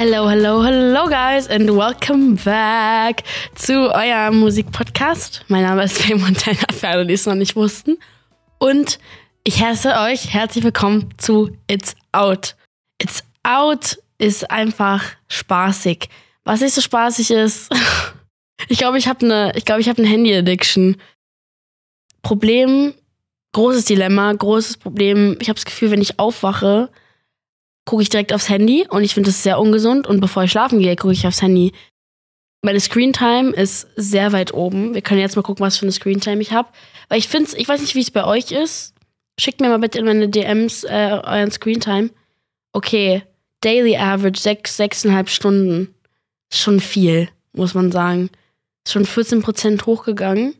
Hello, hello, hello, guys, and welcome back zu eurem Musikpodcast. Mein Name ist Faye Montana, für alle, die es noch nicht wussten. Und ich heiße euch herzlich willkommen zu It's Out. It's Out ist einfach spaßig. Was nicht so spaßig ist, ich glaube, ich habe eine, ich glaube, ich habe eine Handy-Addiction. Problem, großes Dilemma, großes Problem. Ich habe das Gefühl, wenn ich aufwache, gucke ich direkt aufs Handy und ich finde das sehr ungesund. Und bevor ich schlafen gehe, gucke ich aufs Handy. Meine Screentime ist sehr weit oben. Wir können jetzt mal gucken, was für eine Screentime ich habe. Weil ich finde, ich weiß nicht, wie es bei euch ist. Schickt mir mal bitte in meine DMs äh, euren Screentime. Okay, Daily Average sechs, sechseinhalb Stunden. Schon viel, muss man sagen. Ist schon 14% hochgegangen.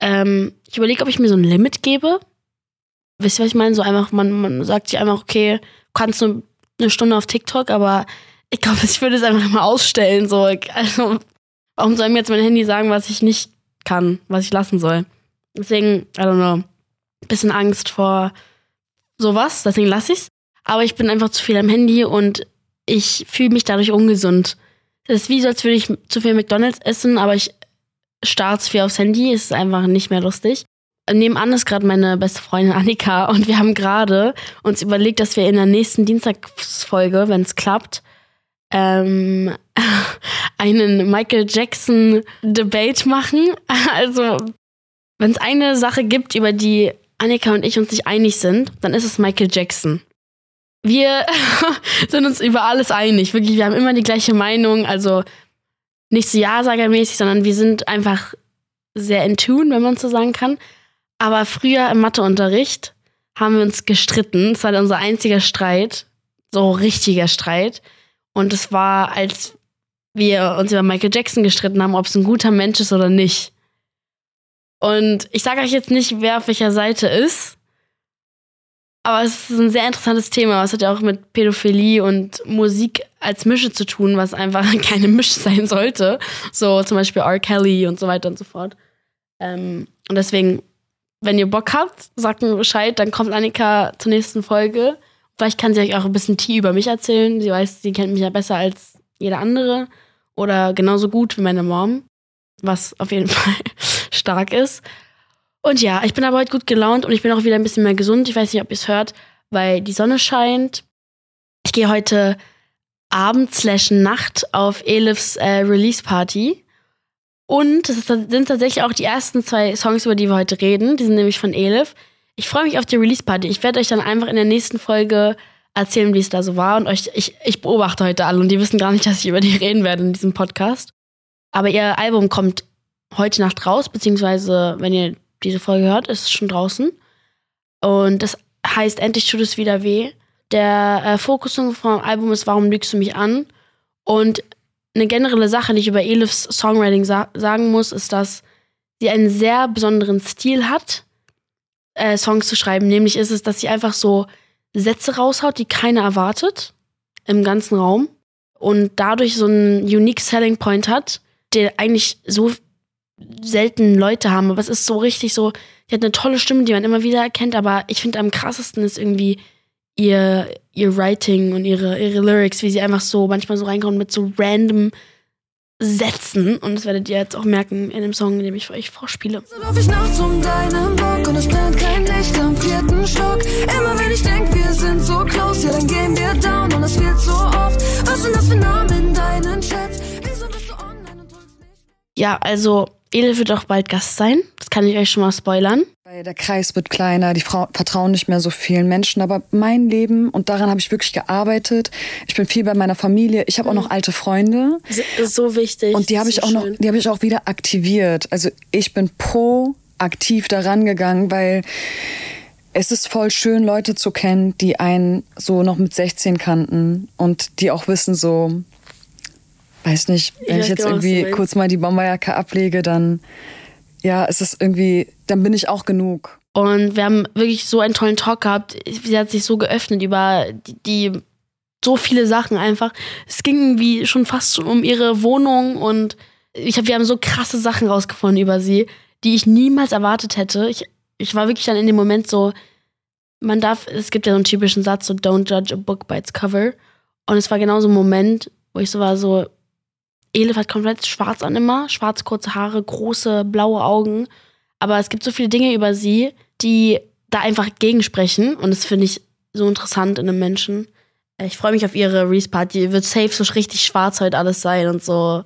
Ähm, ich überlege, ob ich mir so ein Limit gebe. Wisst ihr, was ich meine? So einfach, man, man sagt sich einfach, okay, kannst du eine Stunde auf TikTok, aber ich glaube, ich würde es einfach mal ausstellen. So. Also, warum soll mir jetzt mein Handy sagen, was ich nicht kann, was ich lassen soll? Deswegen, I don't know, bisschen Angst vor sowas, deswegen lasse ich's. Aber ich bin einfach zu viel am Handy und ich fühle mich dadurch ungesund. Das ist wie als würde ich zu viel McDonalds essen, aber ich starre zu viel aufs Handy. Es ist einfach nicht mehr lustig nebenan ist gerade meine beste Freundin Annika und wir haben gerade uns überlegt, dass wir in der nächsten Dienstagsfolge, wenn es klappt, ähm, einen Michael Jackson Debate machen. Also, wenn es eine Sache gibt, über die Annika und ich uns nicht einig sind, dann ist es Michael Jackson. Wir sind uns über alles einig. Wirklich, wir haben immer die gleiche Meinung. Also nicht so Ja-Sager-mäßig, sondern wir sind einfach sehr in tune, wenn man so sagen kann. Aber früher im Matheunterricht haben wir uns gestritten. Es war unser einziger Streit. So richtiger Streit. Und es war, als wir uns über Michael Jackson gestritten haben, ob es ein guter Mensch ist oder nicht. Und ich sage euch jetzt nicht, wer auf welcher Seite ist. Aber es ist ein sehr interessantes Thema. Es hat ja auch mit Pädophilie und Musik als Mische zu tun, was einfach keine Mische sein sollte. So zum Beispiel R. Kelly und so weiter und so fort. Ähm, und deswegen wenn ihr Bock habt, sagt mir Bescheid, dann kommt Annika zur nächsten Folge. Vielleicht kann sie euch auch ein bisschen Tee über mich erzählen. Sie weiß, sie kennt mich ja besser als jeder andere oder genauso gut wie meine Mom, was auf jeden Fall stark ist. Und ja, ich bin aber heute gut gelaunt und ich bin auch wieder ein bisschen mehr gesund. Ich weiß nicht, ob ihr es hört, weil die Sonne scheint. Ich gehe heute Abend slash Nacht auf Elifs äh, Release Party. Und das sind tatsächlich auch die ersten zwei Songs, über die wir heute reden. Die sind nämlich von Elif. Ich freue mich auf die Release-Party. Ich werde euch dann einfach in der nächsten Folge erzählen, wie es da so war. Und euch, ich, ich beobachte heute alle und die wissen gar nicht, dass ich über die reden werde in diesem Podcast. Aber ihr Album kommt heute Nacht raus, beziehungsweise, wenn ihr diese Folge hört, ist es schon draußen. Und das heißt, endlich tut es wieder weh. Der äh, Fokus vom Album ist, warum lügst du mich an? Und eine generelle Sache, die ich über Elifs Songwriting sa sagen muss, ist, dass sie einen sehr besonderen Stil hat, äh, Songs zu schreiben. Nämlich ist es, dass sie einfach so Sätze raushaut, die keiner erwartet im ganzen Raum und dadurch so einen unique Selling Point hat, der eigentlich so selten Leute haben. Aber es ist so richtig so, sie hat eine tolle Stimme, die man immer wieder erkennt, aber ich finde am krassesten ist irgendwie ihr, ihr Writing und ihre, ihre Lyrics, wie sie einfach so manchmal so reinkommen mit so random Sätzen. Und das werdet ihr jetzt auch merken in dem Song, in dem ich für euch vorspiele. So lauf ich nachts um deinen Block und es brennt kein Licht am vierten Stock. Immer wenn ich denk, wir sind so close, ja dann gehen wir down und es wird so oft. Was sind das für Namen in deinen Chats? Wieso bist du online und drückst nicht? Ja, also Edel wird auch bald Gast sein. Das kann ich euch schon mal spoilern. Der Kreis wird kleiner, die Frau vertrauen nicht mehr so vielen Menschen. Aber mein Leben, und daran habe ich wirklich gearbeitet. Ich bin viel bei meiner Familie. Ich habe auch noch alte Freunde. So wichtig. Und die habe ich so auch schön. noch, die habe ich auch wieder aktiviert. Also ich bin proaktiv daran gegangen, weil es ist voll schön, Leute zu kennen, die einen so noch mit 16 kannten und die auch wissen, so, weiß nicht, wenn ich, ich jetzt irgendwie kurz mal die Bomberjacke ablege, dann ja, es ist irgendwie, dann bin ich auch genug. Und wir haben wirklich so einen tollen Talk gehabt. Sie hat sich so geöffnet über die, die so viele Sachen einfach. Es ging irgendwie schon fast um ihre Wohnung und ich hab, wir haben so krasse Sachen rausgefunden über sie, die ich niemals erwartet hätte. Ich, ich war wirklich dann in dem Moment so, man darf, es gibt ja so einen typischen Satz, so don't judge a book by its cover. Und es war genau so ein Moment, wo ich so war, so, Elif hat komplett schwarz an immer, schwarz kurze Haare, große blaue Augen. Aber es gibt so viele Dinge über sie, die da einfach gegensprechen. Und das finde ich so interessant in einem Menschen. Ich freue mich auf ihre Reese-Party. Wird safe so richtig schwarz heute alles sein und so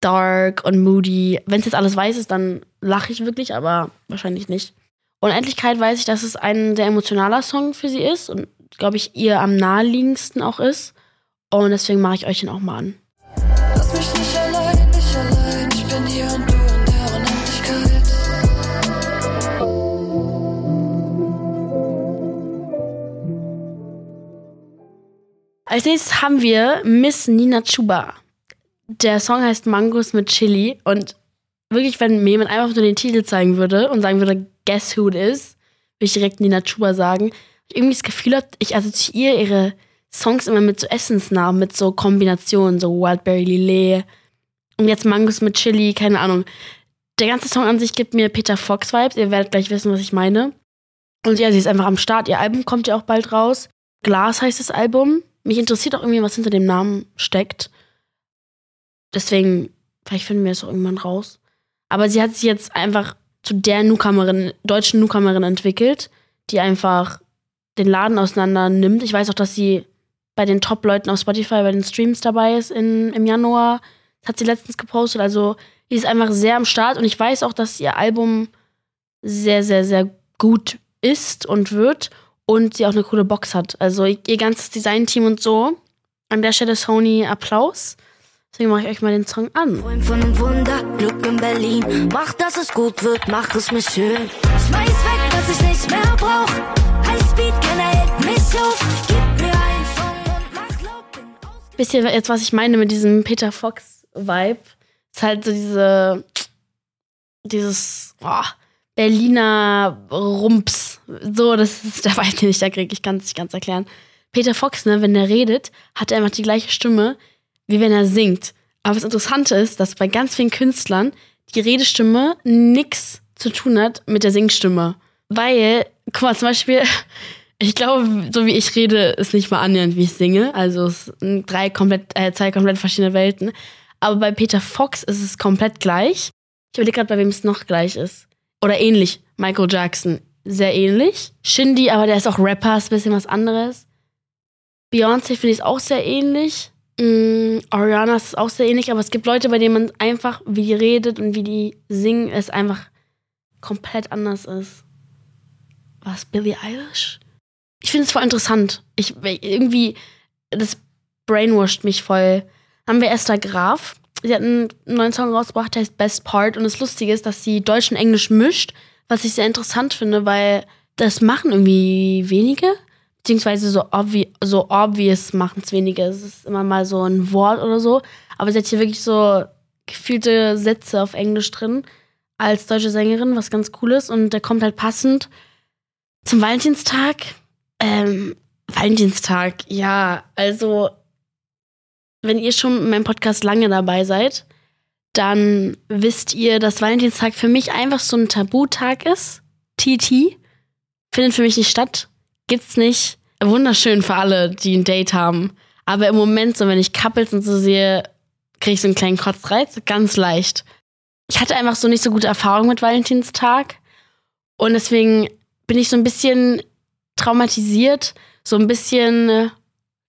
dark und moody. Wenn es jetzt alles weiß ist, dann lache ich wirklich, aber wahrscheinlich nicht. Unendlichkeit weiß ich, dass es ein sehr emotionaler Song für sie ist und, glaube ich, ihr am naheliegendsten auch ist. Und deswegen mache ich euch den auch mal an. Ich bin hier und du in der Unendlichkeit. Als nächstes haben wir Miss Nina Chuba. Der Song heißt Mangos mit Chili und wirklich, wenn mir jemand einfach nur den Titel zeigen würde und sagen würde, guess who it is, würde ich direkt Nina Chuba sagen. Ich irgendwie das Gefühl habe, ich assoziiere ihre Songs immer mit so Essensnamen, mit so Kombinationen, so Wildberry Lillet und jetzt Mangos mit Chili, keine Ahnung. Der ganze Song an sich gibt mir Peter Fox Vibes, ihr werdet gleich wissen, was ich meine. Und ja, sie ist einfach am Start. Ihr Album kommt ja auch bald raus. Glas heißt das Album. Mich interessiert auch irgendwie, was hinter dem Namen steckt. Deswegen, vielleicht finden wir es auch irgendwann raus. Aber sie hat sich jetzt einfach zu der Newcomerin, deutschen Newcomerin entwickelt, die einfach den Laden auseinander nimmt. Ich weiß auch, dass sie bei den Top-Leuten auf Spotify, bei den Streams dabei ist in, im Januar. Das hat sie letztens gepostet. Also, die ist einfach sehr am Start und ich weiß auch, dass ihr Album sehr, sehr, sehr gut ist und wird und sie auch eine coole Box hat. Also, ihr ganzes Design-Team und so. An der Stelle Sony Applaus. Deswegen mache ich euch mal den Song an. Freund von einem Wunder, Glück in Berlin. Mach, dass es gut wird, mach es mir schön. Schmeiß weg, was ich nicht mehr brauch. Highspeed, keiner hält mich auf. Gib Wisst ihr jetzt, was ich meine mit diesem Peter Fox-Vibe? Ist halt so diese, dieses, oh, Berliner Rumps. So, das ist der Vibe, den ich da kriege. Ich kann es nicht ganz erklären. Peter Fox, ne, wenn der redet, hat er einfach die gleiche Stimme wie wenn er singt. Aber das Interessante ist, dass bei ganz vielen Künstlern die Redestimme nichts zu tun hat mit der Singstimme. Weil, guck mal, zum Beispiel, ich glaube, so wie ich rede, ist nicht mal annähernd, wie ich singe. Also es sind drei komplett, äh, zwei komplett verschiedene Welten. Aber bei Peter Fox ist es komplett gleich. Ich überlege gerade, bei wem es noch gleich ist. Oder ähnlich. Michael Jackson, sehr ähnlich. Shindy, aber der ist auch Rapper, ist ein bisschen was anderes. Beyoncé finde ich auch sehr ähnlich. Mm, Ariana ist auch sehr ähnlich, aber es gibt Leute, bei denen man einfach, wie die redet und wie die singen, es einfach komplett anders ist. Was? Billie Eilish? Ich finde es voll interessant. Ich irgendwie, das brainwashed mich voll. Haben wir Esther Graf. Sie hat einen neuen Song rausgebracht, der heißt Best Part. Und das Lustige ist, dass sie Deutsch und Englisch mischt, was ich sehr interessant finde, weil das machen irgendwie wenige beziehungsweise so, obvi so obvious machen es weniger. Es ist immer mal so ein Wort oder so. Aber sie hat hier wirklich so gefühlte Sätze auf Englisch drin als deutsche Sängerin, was ganz cool ist. Und der kommt halt passend zum Valentinstag. Ähm, Valentinstag, ja, also wenn ihr schon in meinem Podcast lange dabei seid, dann wisst ihr, dass Valentinstag für mich einfach so ein Tabutag ist. TT. Findet für mich nicht statt gibt's nicht. Wunderschön für alle, die ein Date haben. Aber im Moment, so wenn ich Couples und so sehe, kriege ich so einen kleinen Kotzreiz, ganz leicht. Ich hatte einfach so nicht so gute Erfahrungen mit Valentinstag. Und deswegen bin ich so ein bisschen traumatisiert, so ein bisschen äh,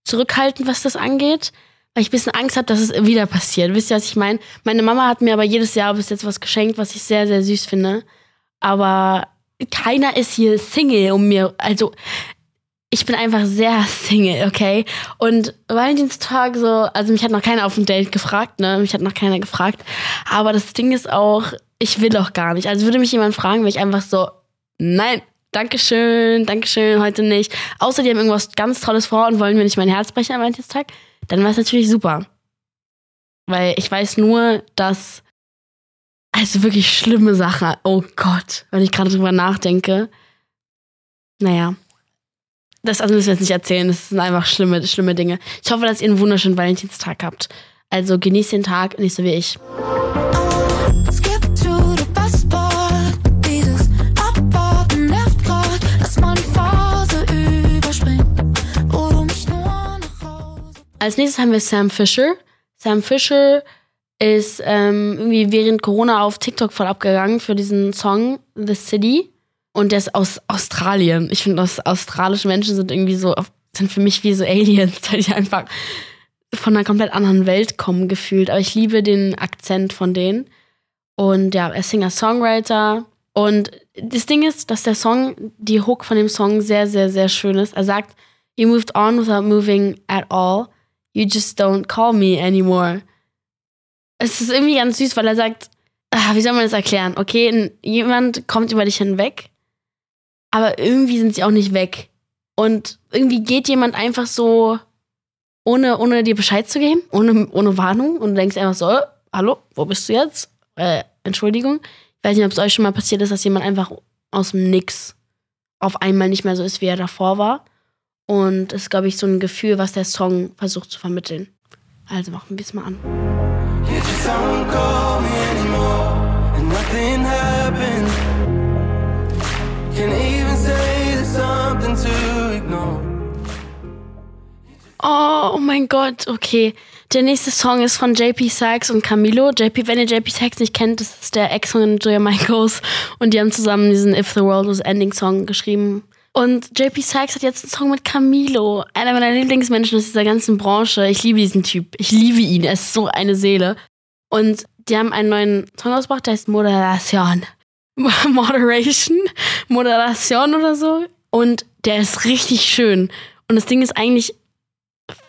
zurückhaltend, was das angeht, weil ich ein bisschen Angst habe, dass es wieder passiert. Wisst ihr, was ich meine? Meine Mama hat mir aber jedes Jahr bis jetzt was geschenkt, was ich sehr, sehr süß finde. Aber keiner ist hier Single um mir. Also, ich bin einfach sehr Single, okay? Und Valentinstag so, also mich hat noch keiner auf ein Date gefragt, ne? Mich hat noch keiner gefragt. Aber das Ding ist auch, ich will auch gar nicht. Also würde mich jemand fragen, wäre ich einfach so, nein, Dankeschön, Dankeschön, heute nicht. Außer die haben irgendwas ganz Tolles vor und wollen mir nicht mein Herz brechen am Valentinstag, dann wäre es natürlich super. Weil ich weiß nur, dass also wirklich schlimme Sachen. Oh Gott, wenn ich gerade drüber nachdenke. Naja. Das also müssen wir jetzt nicht erzählen. Das sind einfach schlimme, schlimme Dinge. Ich hoffe, dass ihr einen wunderschönen Valentinstag habt. Also genießt den Tag, nicht so wie ich. Als nächstes haben wir Sam Fisher. Sam Fisher ist ähm, irgendwie während Corona auf TikTok voll abgegangen für diesen Song The City. Und der ist aus Australien. Ich finde, australische Menschen sind irgendwie so, sind für mich wie so Aliens, weil die einfach von einer komplett anderen Welt kommen gefühlt. Aber ich liebe den Akzent von denen. Und ja, er ist Singer-Songwriter. Und das Ding ist, dass der Song, die Hook von dem Song sehr, sehr, sehr schön ist. Er sagt, You moved on without moving at all. You just don't call me anymore. Es ist irgendwie ganz süß, weil er sagt, ach, wie soll man das erklären? Okay, jemand kommt über dich hinweg, aber irgendwie sind sie auch nicht weg. Und irgendwie geht jemand einfach so, ohne, ohne dir Bescheid zu geben, ohne, ohne Warnung, und du denkst einfach so, hallo, wo bist du jetzt? Äh, Entschuldigung. Ich weiß nicht, ob es euch schon mal passiert ist, dass jemand einfach aus dem Nix auf einmal nicht mehr so ist, wie er davor war. Und ist, glaube ich, so ein Gefühl, was der Song versucht zu vermitteln. Also machen wir es mal an. Oh, oh mein Gott, okay. Der nächste Song ist von JP Sachs und Camilo. JP, wenn ihr JP Sachs nicht kennt, das ist der Ex von Joya Michaels und die haben zusammen diesen If the World Was Ending Song geschrieben. Und JP Sachs hat jetzt einen Song mit Camilo, einer meiner Lieblingsmenschen aus dieser ganzen Branche. Ich liebe diesen Typ. Ich liebe ihn. Er ist so eine Seele. Und die haben einen neuen Song ausgebracht, der heißt Moderation. Moderation? Moderation oder so. Und der ist richtig schön. Und das Ding ist eigentlich,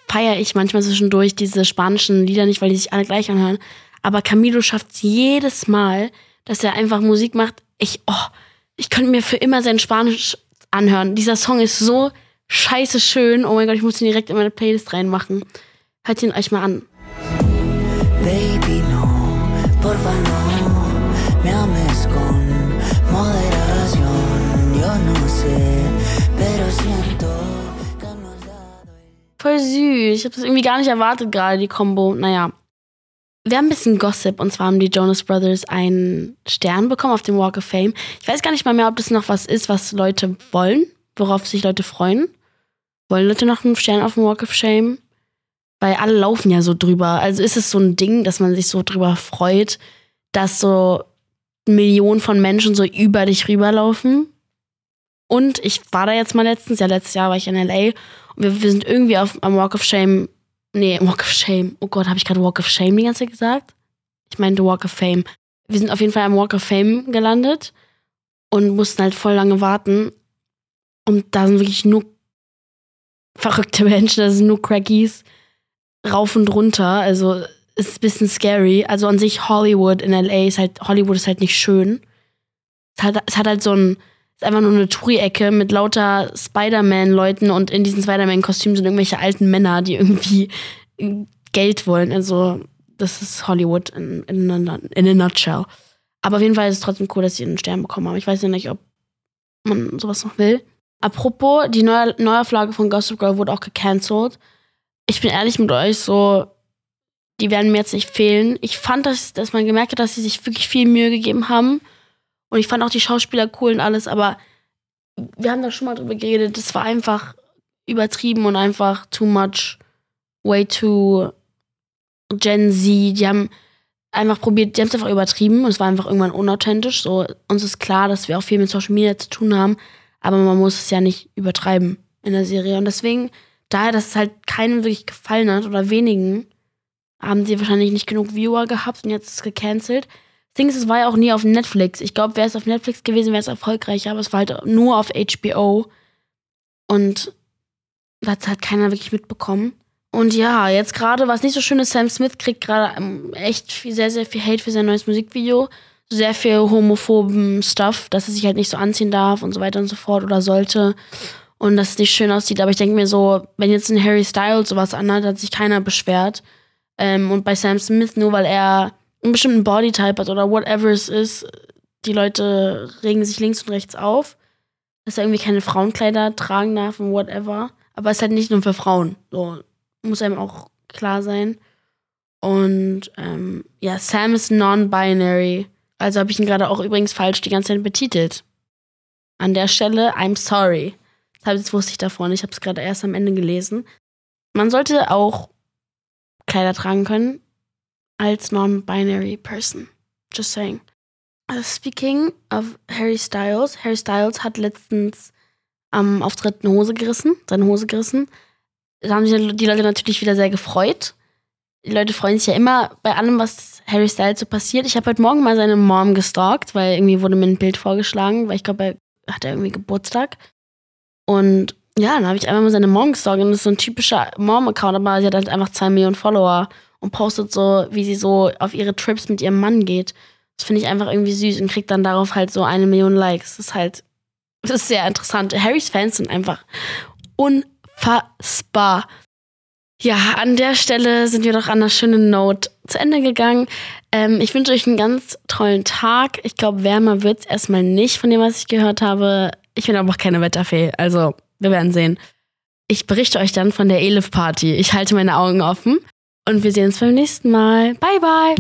feiere ich manchmal zwischendurch diese spanischen Lieder nicht, weil die sich alle gleich anhören. Aber Camilo schafft es jedes Mal, dass er einfach Musik macht. Ich, oh, ich könnte mir für immer sein Spanisch anhören. Dieser Song ist so scheiße schön. Oh mein Gott, ich muss ihn direkt in meine Playlist reinmachen. Hört ihn euch mal an. Baby, no, porfa, no, me ames con moderación. Yo no sé, pero siento. Voll süß. Ich habe das irgendwie gar nicht erwartet gerade, die Combo. Naja. Wir haben ein bisschen Gossip und zwar haben die Jonas Brothers einen Stern bekommen auf dem Walk of Fame. Ich weiß gar nicht mal mehr, ob das noch was ist, was Leute wollen, worauf sich Leute freuen. Wollen Leute noch einen Stern auf dem Walk of Shame? Weil alle laufen ja so drüber. Also ist es so ein Ding, dass man sich so drüber freut, dass so Millionen von Menschen so über dich rüberlaufen. Und ich war da jetzt mal letztens, ja, letztes Jahr war ich in LA und wir, wir sind irgendwie auf, am Walk of Shame Nee, Walk of Shame. Oh Gott, habe ich gerade Walk of Shame die ganze Zeit gesagt? Ich meinte Walk of Fame. Wir sind auf jeden Fall am Walk of Fame gelandet und mussten halt voll lange warten. Und da sind wirklich nur verrückte Menschen, da sind nur Crackies rauf und runter. Also es ist ein bisschen scary. Also an sich Hollywood in LA ist halt, Hollywood ist halt nicht schön. Es hat, es hat halt so ein einfach nur eine Touri-Ecke mit lauter Spider-Man-Leuten und in diesen Spider-Man-Kostümen sind irgendwelche alten Männer, die irgendwie Geld wollen. Also, das ist Hollywood in, in, in a nutshell. Aber auf jeden Fall ist es trotzdem cool, dass sie einen Stern bekommen haben. Ich weiß ja nicht, ob man sowas noch will. Apropos, die neue Neuauflage von Gossip Girl wurde auch gecancelt. Ich bin ehrlich mit euch, so, die werden mir jetzt nicht fehlen. Ich fand, dass, dass man gemerkt hat, dass sie sich wirklich viel Mühe gegeben haben. Und ich fand auch die Schauspieler cool und alles, aber wir haben da schon mal drüber geredet. Das war einfach übertrieben und einfach too much, way too Gen Z. Die haben einfach probiert, die haben es einfach übertrieben und es war einfach irgendwann unauthentisch. So, uns ist klar, dass wir auch viel mit Social Media zu tun haben, aber man muss es ja nicht übertreiben in der Serie. Und deswegen, daher, dass es halt keinem wirklich gefallen hat oder wenigen, haben sie wahrscheinlich nicht genug Viewer gehabt und jetzt ist es gecancelt. Ist, es war ja auch nie auf Netflix. Ich glaube, wäre es auf Netflix gewesen, wäre es erfolgreicher, aber es war halt nur auf HBO. Und das hat keiner wirklich mitbekommen. Und ja, jetzt gerade, was nicht so schön ist, Sam Smith kriegt gerade ähm, echt viel, sehr, sehr viel Hate für sein neues Musikvideo. Sehr viel homophoben Stuff, dass er sich halt nicht so anziehen darf und so weiter und so fort oder sollte. Und dass es nicht schön aussieht. Aber ich denke mir so, wenn jetzt ein Harry Styles sowas anhat, hat sich keiner beschwert. Ähm, und bei Sam Smith, nur weil er einen bestimmten Bodytype hat oder whatever es ist, die Leute regen sich links und rechts auf, dass er irgendwie keine Frauenkleider tragen darf und whatever. Aber es ist halt nicht nur für Frauen. So, muss einem auch klar sein. Und ähm, ja, Sam ist non-binary. Also habe ich ihn gerade auch übrigens falsch die ganze Zeit betitelt. An der Stelle, I'm sorry. Das wusste ich davor nicht. Ich habe es gerade erst am Ende gelesen. Man sollte auch Kleider tragen können als non-binary person. Just saying. Uh, speaking of Harry Styles, Harry Styles hat letztens am Auftritt eine Hose gerissen, seine Hose gerissen. Da haben sich die Leute natürlich wieder sehr gefreut. Die Leute freuen sich ja immer bei allem, was Harry Styles so passiert. Ich habe heute Morgen mal seine Mom gestalkt, weil irgendwie wurde mir ein Bild vorgeschlagen, weil ich glaube, er hat irgendwie Geburtstag. Und ja, dann habe ich einfach mal seine Mom gestalkt und das ist so ein typischer Mom-Account, aber sie hat halt einfach zwei Millionen Follower und postet so, wie sie so auf ihre Trips mit ihrem Mann geht. Das finde ich einfach irgendwie süß und kriegt dann darauf halt so eine Million Likes. Das ist halt, das ist sehr interessant. Harrys Fans sind einfach unfassbar. Ja, an der Stelle sind wir doch an einer schönen Note zu Ende gegangen. Ähm, ich wünsche euch einen ganz tollen Tag. Ich glaube, wärmer wird es erstmal nicht von dem, was ich gehört habe. Ich bin aber auch keine Wetterfee, also wir werden sehen. Ich berichte euch dann von der Elif Party. Ich halte meine Augen offen und wir sehen uns beim nächsten Mal. Bye, bye.